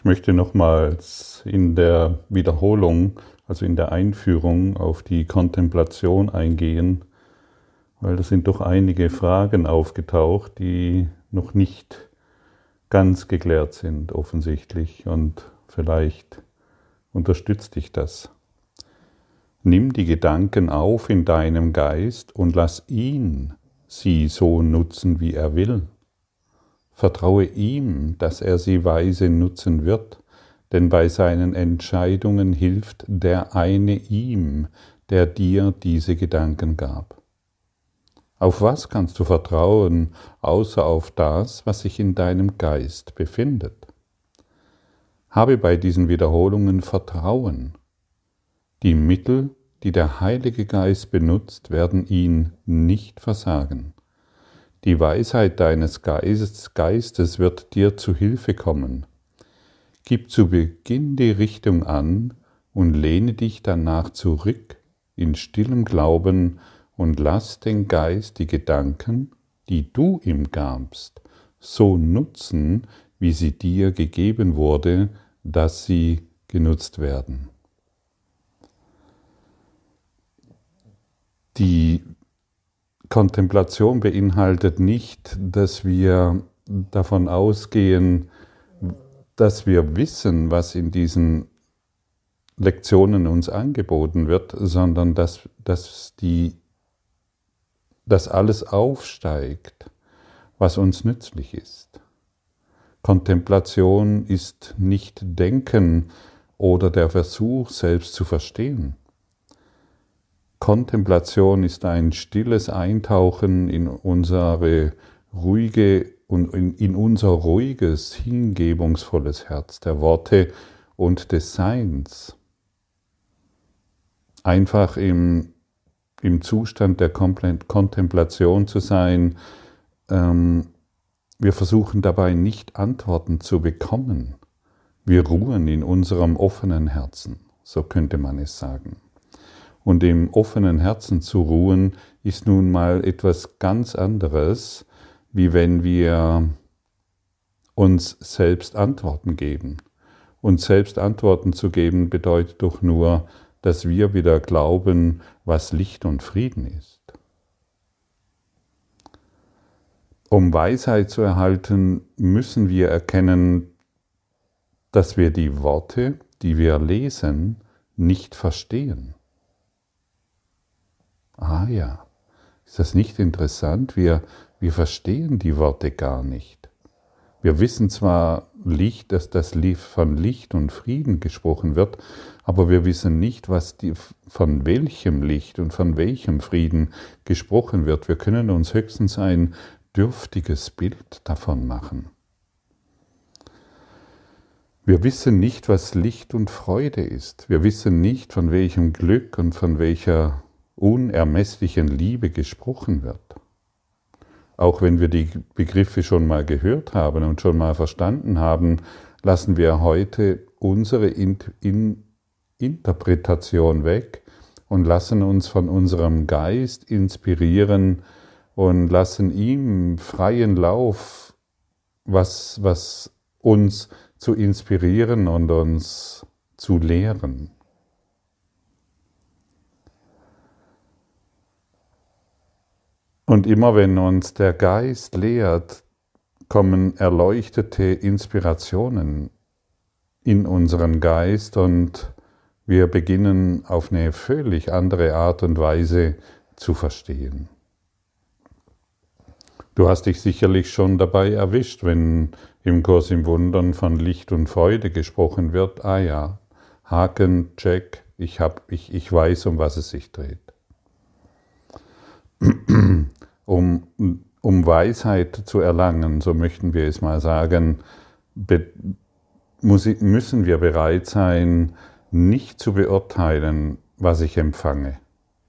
Ich möchte nochmals in der Wiederholung, also in der Einführung auf die Kontemplation eingehen, weil da sind doch einige Fragen aufgetaucht, die noch nicht ganz geklärt sind, offensichtlich, und vielleicht unterstützt dich das. Nimm die Gedanken auf in deinem Geist und lass ihn sie so nutzen, wie er will. Vertraue ihm, dass er sie weise nutzen wird, denn bei seinen Entscheidungen hilft der eine ihm, der dir diese Gedanken gab. Auf was kannst du vertrauen, außer auf das, was sich in deinem Geist befindet? Habe bei diesen Wiederholungen Vertrauen. Die Mittel, die der Heilige Geist benutzt, werden ihn nicht versagen. Die Weisheit deines Geistes wird dir zu Hilfe kommen. Gib zu Beginn die Richtung an und lehne dich danach zurück in stillem Glauben und lass den Geist die Gedanken, die du ihm gabst, so nutzen, wie sie dir gegeben wurde, dass sie genutzt werden. Die Kontemplation beinhaltet nicht, dass wir davon ausgehen, dass wir wissen, was in diesen Lektionen uns angeboten wird, sondern dass, dass, die, dass alles aufsteigt, was uns nützlich ist. Kontemplation ist nicht Denken oder der Versuch, selbst zu verstehen. Kontemplation ist ein stilles Eintauchen in unsere ruhige und in, unser ruhiges, hingebungsvolles Herz der Worte und des Seins. Einfach im, im Zustand der Kontemplation zu sein. Ähm, wir versuchen dabei nicht Antworten zu bekommen. Wir ruhen in unserem offenen Herzen, so könnte man es sagen und im offenen Herzen zu ruhen, ist nun mal etwas ganz anderes, wie wenn wir uns selbst Antworten geben. Und selbst Antworten zu geben bedeutet doch nur, dass wir wieder glauben, was Licht und Frieden ist. Um Weisheit zu erhalten, müssen wir erkennen, dass wir die Worte, die wir lesen, nicht verstehen. Ah ja, ist das nicht interessant? Wir, wir verstehen die Worte gar nicht. Wir wissen zwar Licht, dass das von Licht und Frieden gesprochen wird, aber wir wissen nicht, was die, von welchem Licht und von welchem Frieden gesprochen wird. Wir können uns höchstens ein dürftiges Bild davon machen. Wir wissen nicht, was Licht und Freude ist. Wir wissen nicht, von welchem Glück und von welcher unermesslichen Liebe gesprochen wird. Auch wenn wir die Begriffe schon mal gehört haben und schon mal verstanden haben, lassen wir heute unsere Interpretation weg und lassen uns von unserem Geist inspirieren und lassen ihm freien Lauf, was, was uns zu inspirieren und uns zu lehren. Und immer wenn uns der Geist lehrt, kommen erleuchtete Inspirationen in unseren Geist und wir beginnen auf eine völlig andere Art und Weise zu verstehen. Du hast dich sicherlich schon dabei erwischt, wenn im Kurs im Wundern von Licht und Freude gesprochen wird. Ah ja, Haken, Check, ich, hab, ich, ich weiß, um was es sich dreht um, um Weisheit zu erlangen, so möchten wir es mal sagen, müssen wir bereit sein, nicht zu beurteilen, was ich empfange,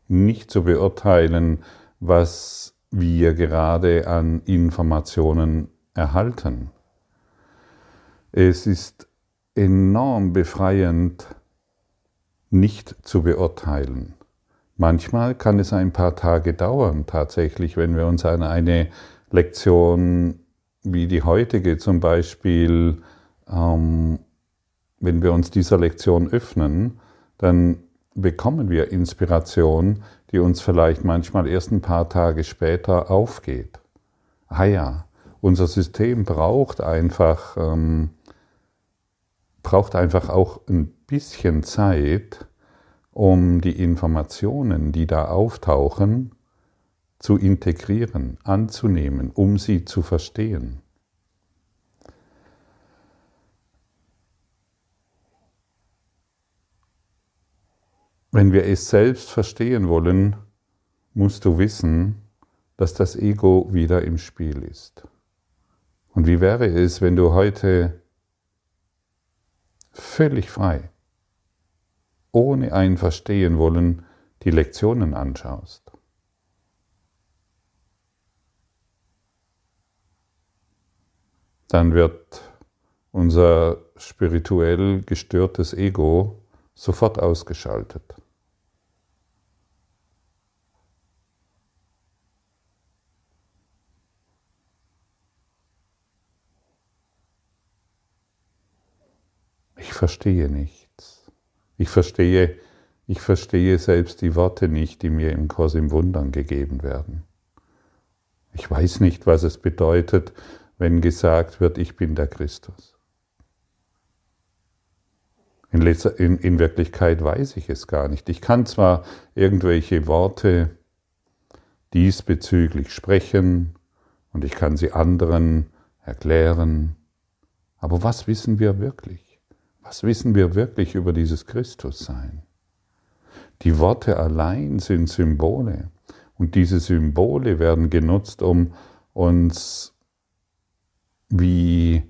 nicht zu beurteilen, was wir gerade an Informationen erhalten. Es ist enorm befreiend, nicht zu beurteilen. Manchmal kann es ein paar Tage dauern, tatsächlich, wenn wir uns an eine Lektion wie die heutige zum Beispiel ähm, wenn wir uns dieser Lektion öffnen, dann bekommen wir Inspiration, die uns vielleicht manchmal erst ein paar Tage später aufgeht. Ah ja, unser System braucht einfach, ähm, braucht einfach auch ein bisschen Zeit, um die Informationen, die da auftauchen, zu integrieren, anzunehmen, um sie zu verstehen. Wenn wir es selbst verstehen wollen, musst du wissen, dass das Ego wieder im Spiel ist. Und wie wäre es, wenn du heute völlig frei, ohne ein Verstehen wollen, die Lektionen anschaust? Dann wird unser spirituell gestörtes Ego sofort ausgeschaltet. Ich verstehe nichts. Ich verstehe, ich verstehe selbst die Worte nicht, die mir im Kurs im Wundern gegeben werden. Ich weiß nicht, was es bedeutet, wenn gesagt wird, ich bin der Christus. In, in, in, Wirklichkeit weiß ich es gar nicht. Ich kann zwar irgendwelche Worte diesbezüglich sprechen und ich kann sie anderen erklären, aber was wissen wir wirklich? Was wissen wir wirklich über dieses Christussein? Die Worte allein sind Symbole und diese Symbole werden genutzt, um uns wie,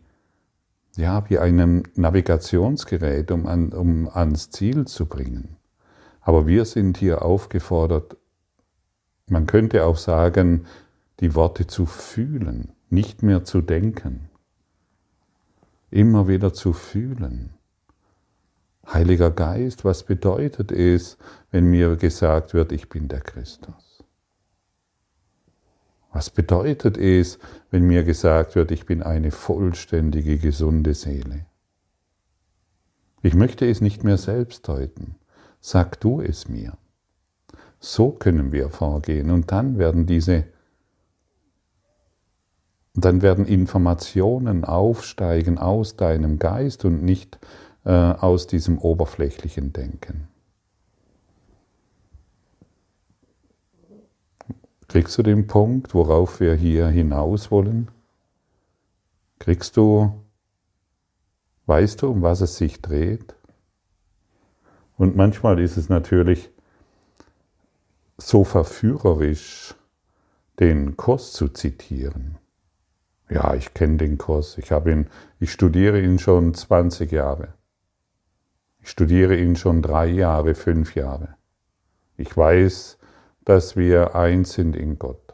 ja, wie einem Navigationsgerät, um, an, um ans Ziel zu bringen. Aber wir sind hier aufgefordert, man könnte auch sagen, die Worte zu fühlen, nicht mehr zu denken, immer wieder zu fühlen. Heiliger Geist, was bedeutet es, wenn mir gesagt wird, ich bin der Christus? Was bedeutet es, wenn mir gesagt wird, ich bin eine vollständige, gesunde Seele? Ich möchte es nicht mehr selbst deuten. Sag du es mir. So können wir vorgehen und dann werden diese dann werden Informationen aufsteigen aus deinem Geist und nicht aus diesem oberflächlichen Denken. Kriegst du den Punkt, worauf wir hier hinaus wollen? Kriegst du, weißt du, um was es sich dreht? Und manchmal ist es natürlich so verführerisch, den Kurs zu zitieren. Ja, ich kenne den Kurs, ich, ihn, ich studiere ihn schon 20 Jahre. Ich studiere ihn schon drei Jahre, fünf Jahre. Ich weiß, dass wir eins sind in Gott.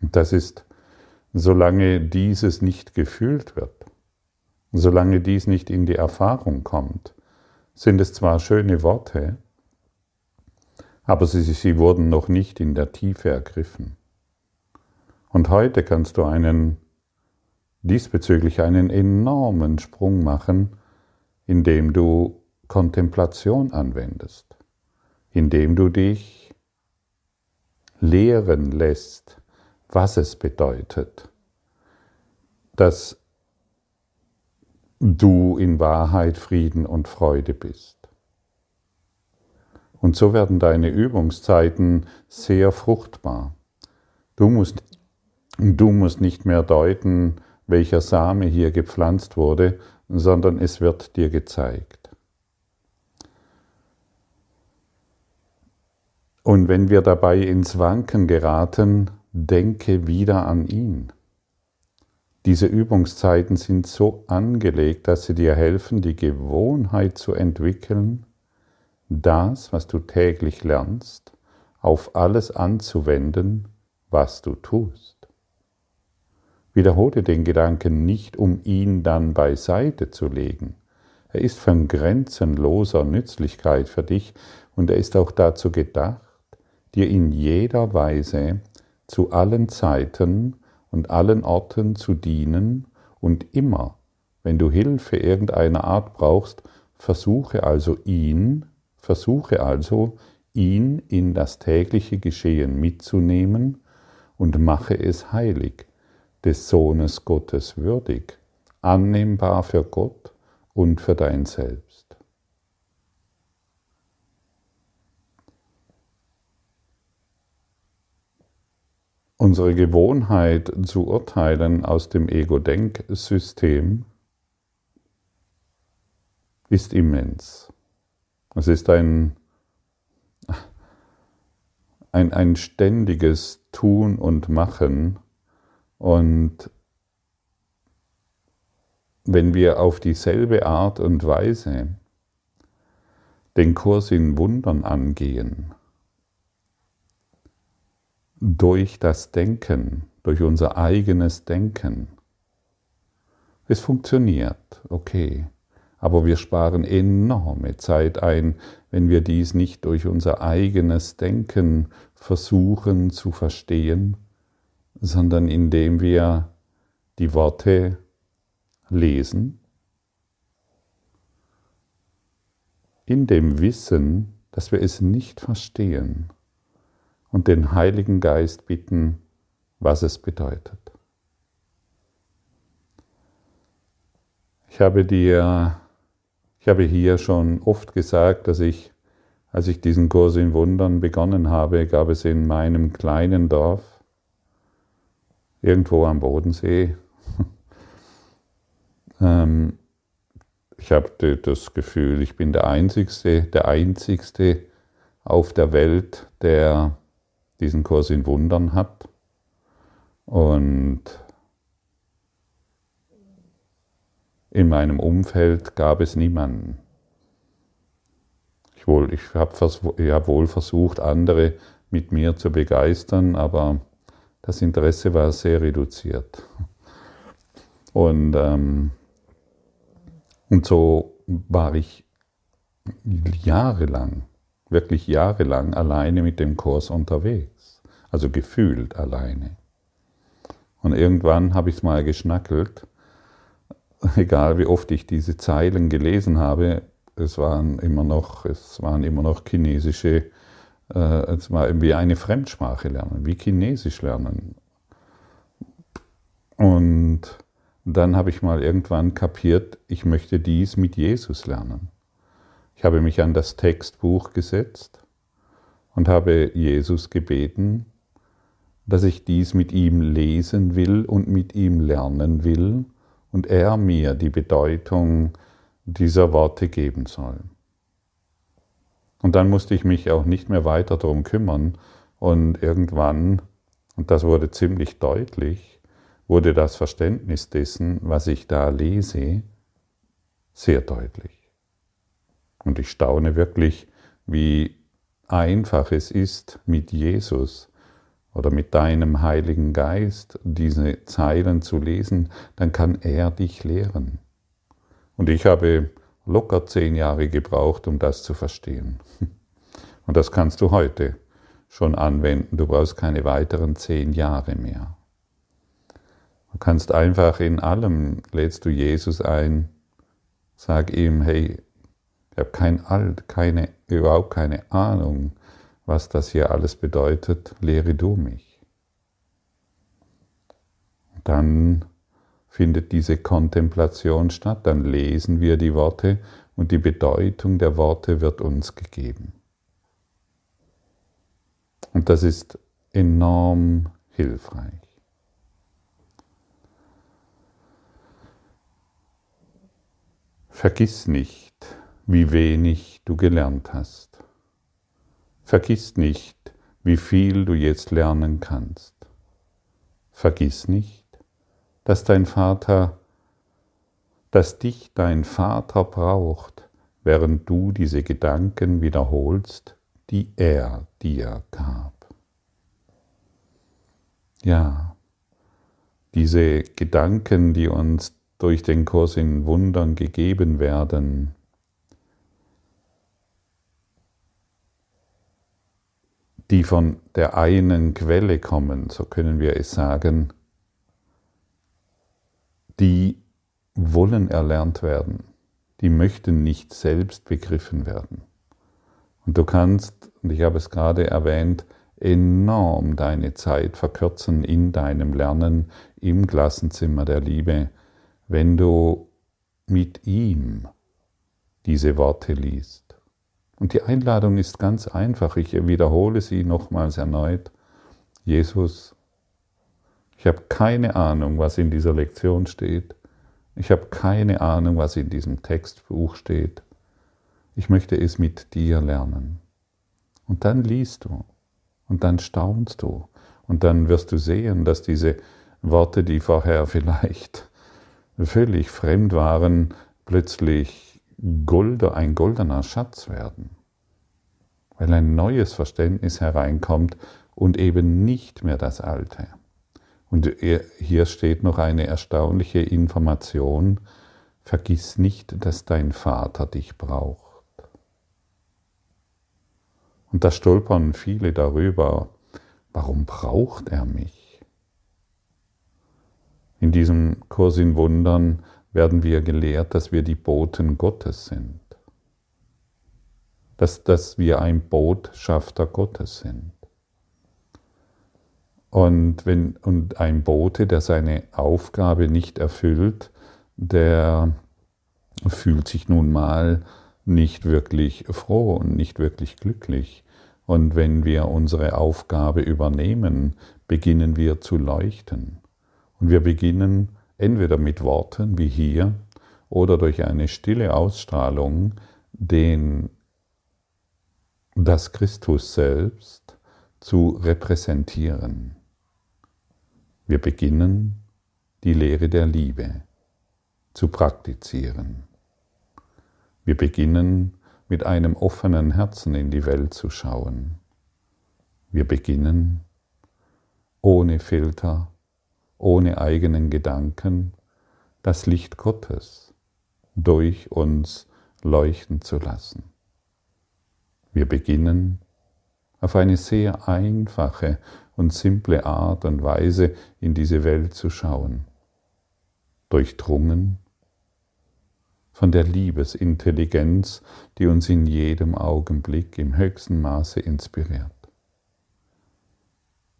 Und das ist, solange dieses nicht gefühlt wird, solange dies nicht in die Erfahrung kommt, sind es zwar schöne Worte, aber sie, sie wurden noch nicht in der Tiefe ergriffen. Und heute kannst du einen diesbezüglich einen enormen Sprung machen, indem du Kontemplation anwendest, indem du dich lehren lässt, was es bedeutet, dass du in Wahrheit Frieden und Freude bist. Und so werden deine Übungszeiten sehr fruchtbar. Du musst, du musst nicht mehr deuten, welcher Same hier gepflanzt wurde, sondern es wird dir gezeigt. Und wenn wir dabei ins Wanken geraten, denke wieder an ihn. Diese Übungszeiten sind so angelegt, dass sie dir helfen, die Gewohnheit zu entwickeln, das, was du täglich lernst, auf alles anzuwenden, was du tust. Wiederhole den Gedanken nicht, um ihn dann beiseite zu legen. Er ist von grenzenloser Nützlichkeit für dich und er ist auch dazu gedacht, dir in jeder Weise zu allen Zeiten und allen Orten zu dienen und immer, Wenn du Hilfe irgendeiner Art brauchst, versuche also ihn, versuche also ihn in das tägliche Geschehen mitzunehmen und mache es heilig, des Sohnes Gottes würdig, annehmbar für Gott und für dein Selbst. Unsere Gewohnheit zu urteilen aus dem Ego-Denksystem ist immens. Es ist ein, ein, ein ständiges Tun und Machen und wenn wir auf dieselbe Art und Weise den Kurs in Wundern angehen, durch das Denken, durch unser eigenes Denken. Es funktioniert, okay, aber wir sparen enorme Zeit ein, wenn wir dies nicht durch unser eigenes Denken versuchen zu verstehen, sondern indem wir die Worte lesen, in dem Wissen, dass wir es nicht verstehen und den Heiligen Geist bitten, was es bedeutet. Ich habe dir, ich habe hier schon oft gesagt, dass ich, als ich diesen Kurs in Wundern begonnen habe, gab es in meinem kleinen Dorf, irgendwo am Bodensee, ähm, ich habe das Gefühl, ich bin der Einzigste, der Einzigste auf der Welt, der diesen Kurs in Wundern hat. Und in meinem Umfeld gab es niemanden. Ich, ich habe hab wohl versucht, andere mit mir zu begeistern, aber das Interesse war sehr reduziert. Und, ähm, und so war ich jahrelang wirklich jahrelang alleine mit dem Kurs unterwegs, also gefühlt alleine. Und irgendwann habe ich es mal geschnackelt, egal wie oft ich diese Zeilen gelesen habe, es waren immer noch, es waren immer noch chinesische, äh, es war wie eine Fremdsprache lernen, wie Chinesisch lernen. Und dann habe ich mal irgendwann kapiert, ich möchte dies mit Jesus lernen. Ich habe mich an das Textbuch gesetzt und habe Jesus gebeten, dass ich dies mit ihm lesen will und mit ihm lernen will und er mir die Bedeutung dieser Worte geben soll. Und dann musste ich mich auch nicht mehr weiter darum kümmern und irgendwann, und das wurde ziemlich deutlich, wurde das Verständnis dessen, was ich da lese, sehr deutlich. Und ich staune wirklich, wie einfach es ist, mit Jesus oder mit deinem Heiligen Geist diese Zeilen zu lesen, dann kann er dich lehren. Und ich habe locker zehn Jahre gebraucht, um das zu verstehen. Und das kannst du heute schon anwenden. Du brauchst keine weiteren zehn Jahre mehr. Du kannst einfach in allem, lädst du Jesus ein, sag ihm, hey, ich habe kein Alt, keine, überhaupt keine Ahnung, was das hier alles bedeutet. Lehre du mich. Dann findet diese Kontemplation statt, dann lesen wir die Worte und die Bedeutung der Worte wird uns gegeben. Und das ist enorm hilfreich. Vergiss nicht, wie wenig du gelernt hast. Vergiss nicht, wie viel du jetzt lernen kannst. Vergiss nicht, dass dein Vater, dass dich dein Vater braucht, während du diese Gedanken wiederholst, die er dir gab. Ja, diese Gedanken, die uns durch den Kurs in Wundern gegeben werden, die von der einen Quelle kommen, so können wir es sagen, die wollen erlernt werden. Die möchten nicht selbst begriffen werden. Und du kannst, und ich habe es gerade erwähnt, enorm deine Zeit verkürzen in deinem Lernen im Klassenzimmer der Liebe, wenn du mit ihm diese Worte liest. Und die Einladung ist ganz einfach, ich wiederhole sie nochmals erneut. Jesus, ich habe keine Ahnung, was in dieser Lektion steht. Ich habe keine Ahnung, was in diesem Textbuch steht. Ich möchte es mit dir lernen. Und dann liest du und dann staunst du und dann wirst du sehen, dass diese Worte, die vorher vielleicht völlig fremd waren, plötzlich golder, ein goldener Schatz werden, weil ein neues Verständnis hereinkommt und eben nicht mehr das alte. Und hier steht noch eine erstaunliche Information. Vergiss nicht, dass dein Vater dich braucht. Und da stolpern viele darüber, warum braucht er mich? In diesem Kurs in Wundern werden wir gelehrt, dass wir die Boten Gottes sind. Dass, dass wir ein Botschafter Gottes sind. Und, wenn, und ein Bote, der seine Aufgabe nicht erfüllt, der fühlt sich nun mal nicht wirklich froh und nicht wirklich glücklich. Und wenn wir unsere Aufgabe übernehmen, beginnen wir zu leuchten. Und wir beginnen entweder mit Worten wie hier oder durch eine stille Ausstrahlung, den das Christus selbst zu repräsentieren. Wir beginnen die Lehre der Liebe zu praktizieren. Wir beginnen mit einem offenen Herzen in die Welt zu schauen. Wir beginnen ohne Filter, ohne eigenen Gedanken, das Licht Gottes durch uns leuchten zu lassen. Wir beginnen auf eine sehr einfache und simple Art und Weise in diese Welt zu schauen, durchdrungen von der Liebesintelligenz, die uns in jedem Augenblick im höchsten Maße inspiriert.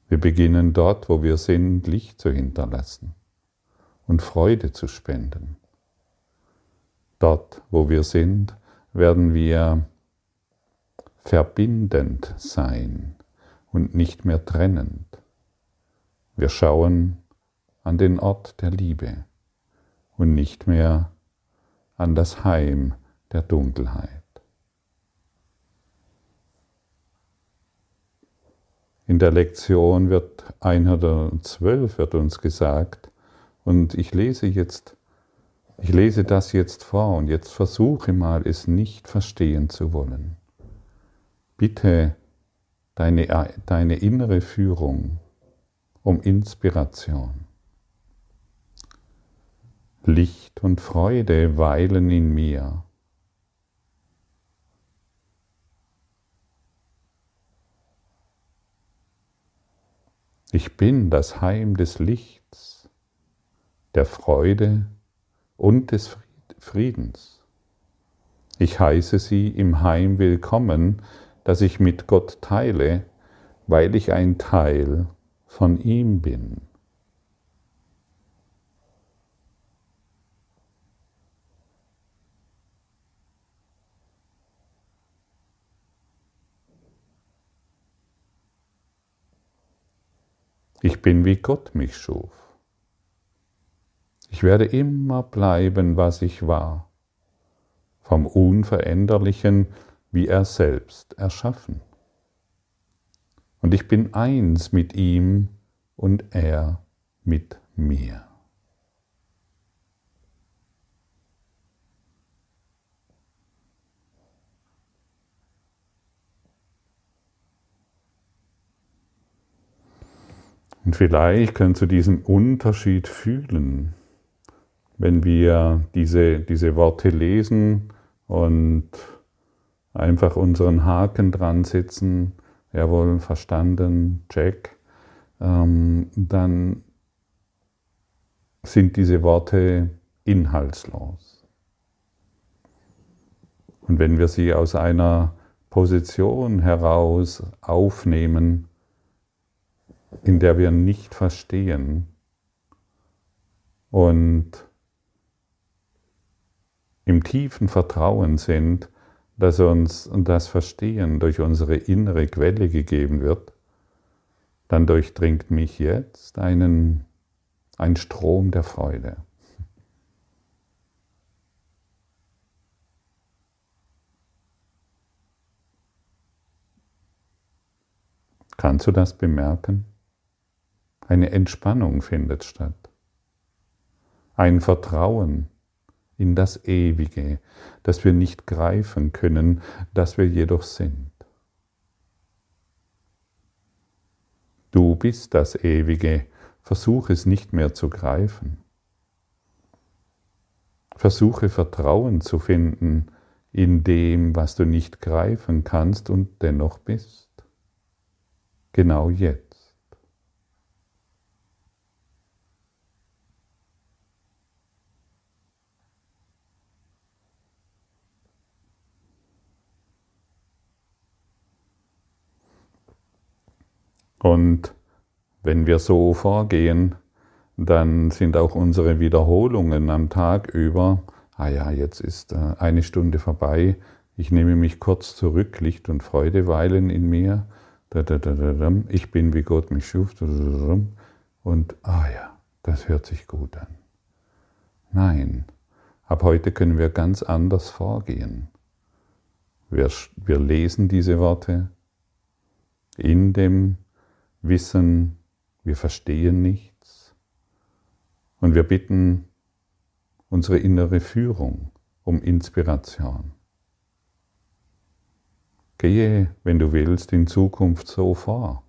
Wir beginnen dort, wo wir sind, Licht zu hinterlassen und Freude zu spenden. Dort, wo wir sind, werden wir verbindend sein und nicht mehr trennend. Wir schauen an den Ort der Liebe und nicht mehr an das Heim der Dunkelheit. In der Lektion wird 112 wird uns gesagt, und ich lese jetzt, ich lese das jetzt vor und jetzt versuche mal, es nicht verstehen zu wollen. Bitte deine, deine innere Führung um Inspiration. Licht und Freude weilen in mir. Ich bin das Heim des Lichts, der Freude und des Friedens. Ich heiße sie im Heim willkommen, das ich mit Gott teile, weil ich ein Teil von ihm bin. Ich bin wie Gott mich schuf. Ich werde immer bleiben, was ich war, vom Unveränderlichen wie er selbst erschaffen. Und ich bin eins mit ihm und er mit mir. Und vielleicht können Sie diesen Unterschied fühlen, wenn wir diese, diese Worte lesen und einfach unseren Haken dran setzen, jawohl, verstanden, check, ähm, dann sind diese Worte inhaltslos. Und wenn wir sie aus einer Position heraus aufnehmen, in der wir nicht verstehen und im tiefen Vertrauen sind, dass uns das Verstehen durch unsere innere Quelle gegeben wird, dann durchdringt mich jetzt einen, ein Strom der Freude. Kannst du das bemerken? Eine Entspannung findet statt. Ein Vertrauen in das Ewige, das wir nicht greifen können, das wir jedoch sind. Du bist das Ewige, versuche es nicht mehr zu greifen. Versuche Vertrauen zu finden in dem, was du nicht greifen kannst und dennoch bist genau jetzt. Und wenn wir so vorgehen, dann sind auch unsere Wiederholungen am Tag über, ah ja, jetzt ist äh, eine Stunde vorbei, ich nehme mich kurz zurück, Licht und Freude weilen in mir, ich bin wie Gott mich schuf. Und, ah ja, das hört sich gut an. Nein, ab heute können wir ganz anders vorgehen. Wir, wir lesen diese Worte in dem Wissen, wir verstehen nichts und wir bitten unsere innere Führung um Inspiration. Gehe, wenn du willst, in Zukunft so vor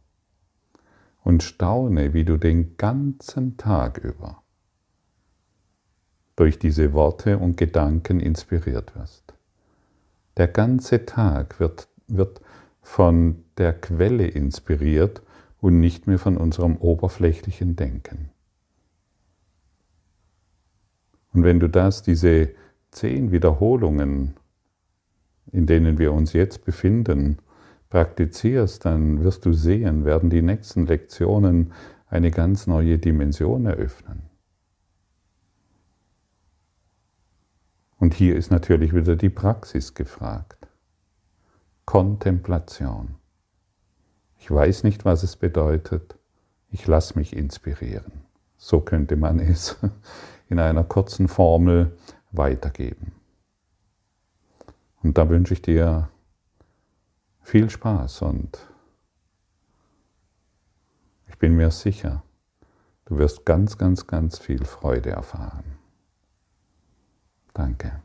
und staune, wie du den ganzen Tag über durch diese Worte und Gedanken inspiriert wirst. Der ganze Tag wird, wird von der Quelle inspiriert und nicht mehr von unserem oberflächlichen Denken. Und wenn du das, diese zehn Wiederholungen in denen wir uns jetzt befinden, praktizierst, dann wirst du sehen, werden die nächsten Lektionen eine ganz neue Dimension eröffnen. Und hier ist natürlich wieder die Praxis gefragt. Kontemplation. Ich weiß nicht, was es bedeutet. Ich lasse mich inspirieren. So könnte man es in einer kurzen Formel weitergeben. Und da wünsche ich dir viel Spaß und ich bin mir sicher, du wirst ganz, ganz, ganz viel Freude erfahren. Danke.